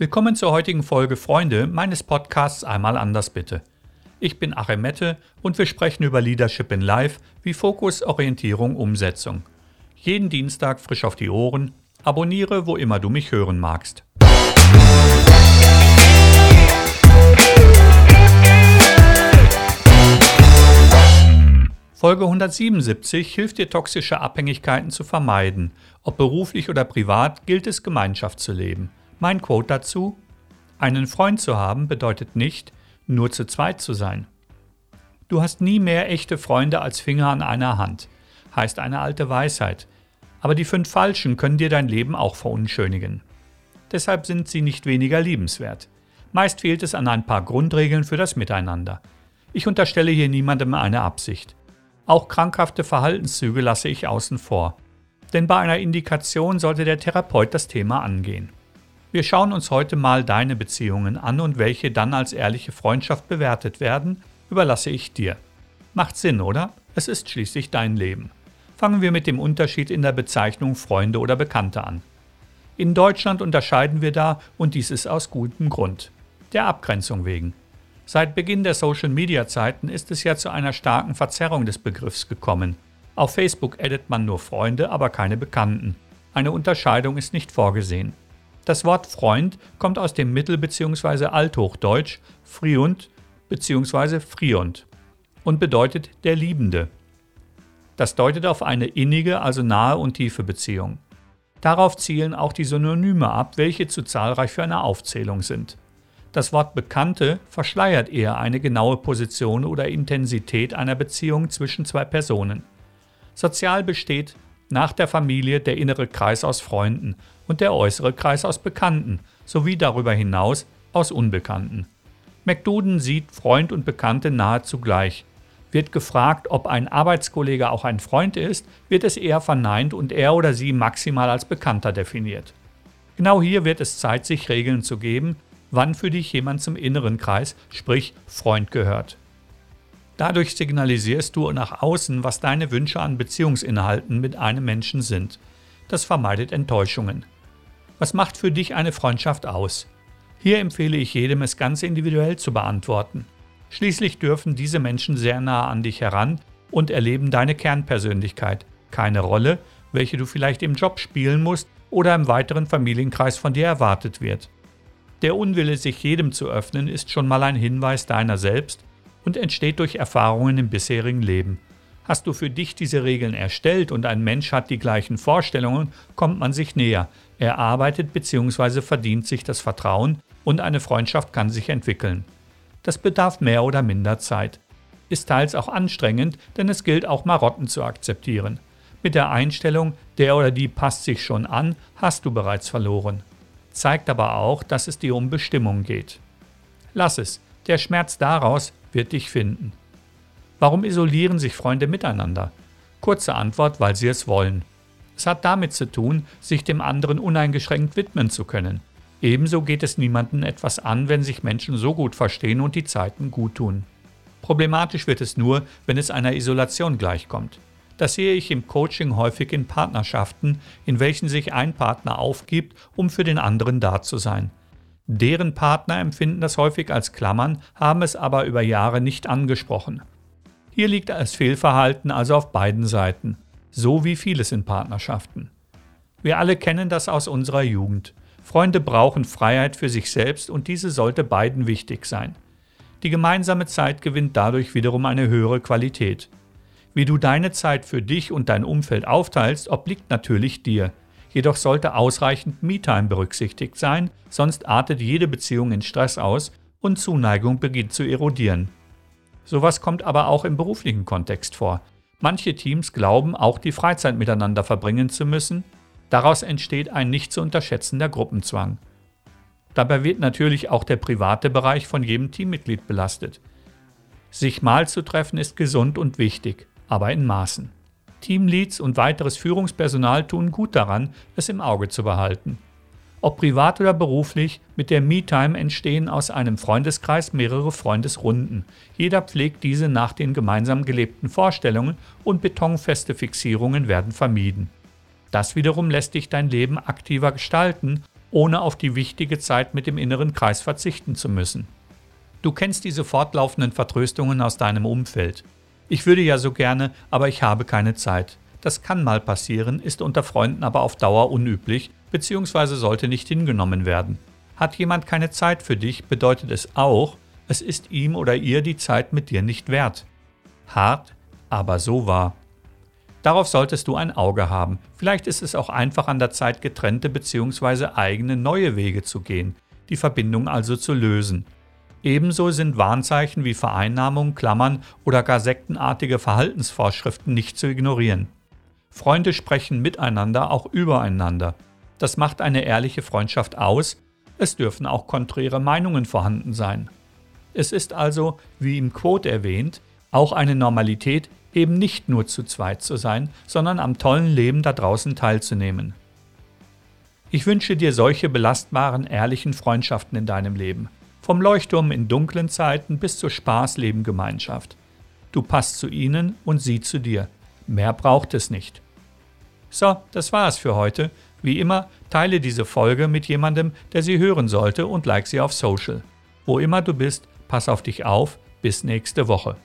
Willkommen zur heutigen Folge Freunde meines Podcasts Einmal anders bitte. Ich bin Achim Mette und wir sprechen über Leadership in Life wie Fokus, Orientierung, Umsetzung. Jeden Dienstag frisch auf die Ohren. Abonniere, wo immer du mich hören magst. Folge 177 hilft dir, toxische Abhängigkeiten zu vermeiden. Ob beruflich oder privat, gilt es, Gemeinschaft zu leben. Mein Quote dazu: Einen Freund zu haben bedeutet nicht, nur zu zweit zu sein. Du hast nie mehr echte Freunde als Finger an einer Hand, heißt eine alte Weisheit. Aber die fünf Falschen können dir dein Leben auch verunschönigen. Deshalb sind sie nicht weniger liebenswert. Meist fehlt es an ein paar Grundregeln für das Miteinander. Ich unterstelle hier niemandem eine Absicht. Auch krankhafte Verhaltenszüge lasse ich außen vor. Denn bei einer Indikation sollte der Therapeut das Thema angehen. Wir schauen uns heute mal deine Beziehungen an und welche dann als ehrliche Freundschaft bewertet werden, überlasse ich dir. Macht Sinn, oder? Es ist schließlich dein Leben. Fangen wir mit dem Unterschied in der Bezeichnung Freunde oder Bekannte an. In Deutschland unterscheiden wir da, und dies ist aus gutem Grund. Der Abgrenzung wegen. Seit Beginn der Social-Media-Zeiten ist es ja zu einer starken Verzerrung des Begriffs gekommen. Auf Facebook addet man nur Freunde, aber keine Bekannten. Eine Unterscheidung ist nicht vorgesehen. Das Wort Freund kommt aus dem Mittel- bzw. Althochdeutsch friund bzw. friund und bedeutet der Liebende. Das deutet auf eine innige, also nahe und tiefe Beziehung. Darauf zielen auch die Synonyme ab, welche zu zahlreich für eine Aufzählung sind. Das Wort Bekannte verschleiert eher eine genaue Position oder Intensität einer Beziehung zwischen zwei Personen. Sozial besteht nach der Familie der innere Kreis aus Freunden und der äußere Kreis aus Bekannten sowie darüber hinaus aus Unbekannten. McDuden sieht Freund und Bekannte nahezu gleich. Wird gefragt, ob ein Arbeitskollege auch ein Freund ist, wird es eher verneint und er oder sie maximal als Bekannter definiert. Genau hier wird es Zeit, sich Regeln zu geben, wann für dich jemand zum inneren Kreis, sprich Freund gehört. Dadurch signalisierst du nach außen, was deine Wünsche an Beziehungsinhalten mit einem Menschen sind. Das vermeidet Enttäuschungen. Was macht für dich eine Freundschaft aus? Hier empfehle ich jedem, es ganz individuell zu beantworten. Schließlich dürfen diese Menschen sehr nah an dich heran und erleben deine Kernpersönlichkeit, keine Rolle, welche du vielleicht im Job spielen musst oder im weiteren Familienkreis von dir erwartet wird. Der Unwille, sich jedem zu öffnen, ist schon mal ein Hinweis deiner selbst und entsteht durch Erfahrungen im bisherigen Leben. Hast du für dich diese Regeln erstellt und ein Mensch hat die gleichen Vorstellungen, kommt man sich näher. Er arbeitet bzw. verdient sich das Vertrauen und eine Freundschaft kann sich entwickeln. Das bedarf mehr oder minder Zeit. Ist teils auch anstrengend, denn es gilt auch Marotten zu akzeptieren. Mit der Einstellung, der oder die passt sich schon an, hast du bereits verloren. Zeigt aber auch, dass es dir um Bestimmung geht. Lass es, der Schmerz daraus wird dich finden. Warum isolieren sich Freunde miteinander? Kurze Antwort, weil sie es wollen. Es hat damit zu tun, sich dem anderen uneingeschränkt widmen zu können. Ebenso geht es niemanden etwas an, wenn sich Menschen so gut verstehen und die Zeiten gut tun. Problematisch wird es nur, wenn es einer Isolation gleichkommt. Das sehe ich im Coaching häufig in Partnerschaften, in welchen sich ein Partner aufgibt, um für den anderen da zu sein. Deren Partner empfinden das häufig als Klammern, haben es aber über Jahre nicht angesprochen. Hier liegt das Fehlverhalten also auf beiden Seiten, so wie vieles in Partnerschaften. Wir alle kennen das aus unserer Jugend. Freunde brauchen Freiheit für sich selbst und diese sollte beiden wichtig sein. Die gemeinsame Zeit gewinnt dadurch wiederum eine höhere Qualität. Wie du deine Zeit für dich und dein Umfeld aufteilst, obliegt natürlich dir jedoch sollte ausreichend Me-Time berücksichtigt sein, sonst artet jede Beziehung in Stress aus und Zuneigung beginnt zu erodieren. Sowas kommt aber auch im beruflichen Kontext vor. Manche Teams glauben, auch die Freizeit miteinander verbringen zu müssen. Daraus entsteht ein nicht zu unterschätzender Gruppenzwang. Dabei wird natürlich auch der private Bereich von jedem Teammitglied belastet. Sich mal zu treffen ist gesund und wichtig, aber in Maßen. Teamleads und weiteres Führungspersonal tun gut daran, es im Auge zu behalten. Ob privat oder beruflich, mit der Me-Time entstehen aus einem Freundeskreis mehrere Freundesrunden. Jeder pflegt diese nach den gemeinsam gelebten Vorstellungen und betonfeste Fixierungen werden vermieden. Das wiederum lässt dich dein Leben aktiver gestalten ohne auf die wichtige Zeit mit dem inneren Kreis verzichten zu müssen. Du kennst diese fortlaufenden Vertröstungen aus deinem Umfeld. Ich würde ja so gerne, aber ich habe keine Zeit. Das kann mal passieren, ist unter Freunden aber auf Dauer unüblich bzw. sollte nicht hingenommen werden. Hat jemand keine Zeit für dich, bedeutet es auch, es ist ihm oder ihr die Zeit mit dir nicht wert. Hart, aber so wahr. Darauf solltest du ein Auge haben. Vielleicht ist es auch einfach an der Zeit, getrennte bzw. eigene neue Wege zu gehen, die Verbindung also zu lösen. Ebenso sind Warnzeichen wie Vereinnahmung, Klammern oder gar sektenartige Verhaltensvorschriften nicht zu ignorieren. Freunde sprechen miteinander, auch übereinander. Das macht eine ehrliche Freundschaft aus, es dürfen auch konträre Meinungen vorhanden sein. Es ist also, wie im Quote erwähnt, auch eine Normalität, eben nicht nur zu zweit zu sein, sondern am tollen Leben da draußen teilzunehmen. Ich wünsche dir solche belastbaren, ehrlichen Freundschaften in deinem Leben. Vom Leuchtturm in dunklen Zeiten bis zur Spaß-Leben-Gemeinschaft. Du passt zu ihnen und sie zu dir. Mehr braucht es nicht. So, das war es für heute. Wie immer, teile diese Folge mit jemandem, der sie hören sollte und like sie auf Social. Wo immer du bist, pass auf dich auf. Bis nächste Woche.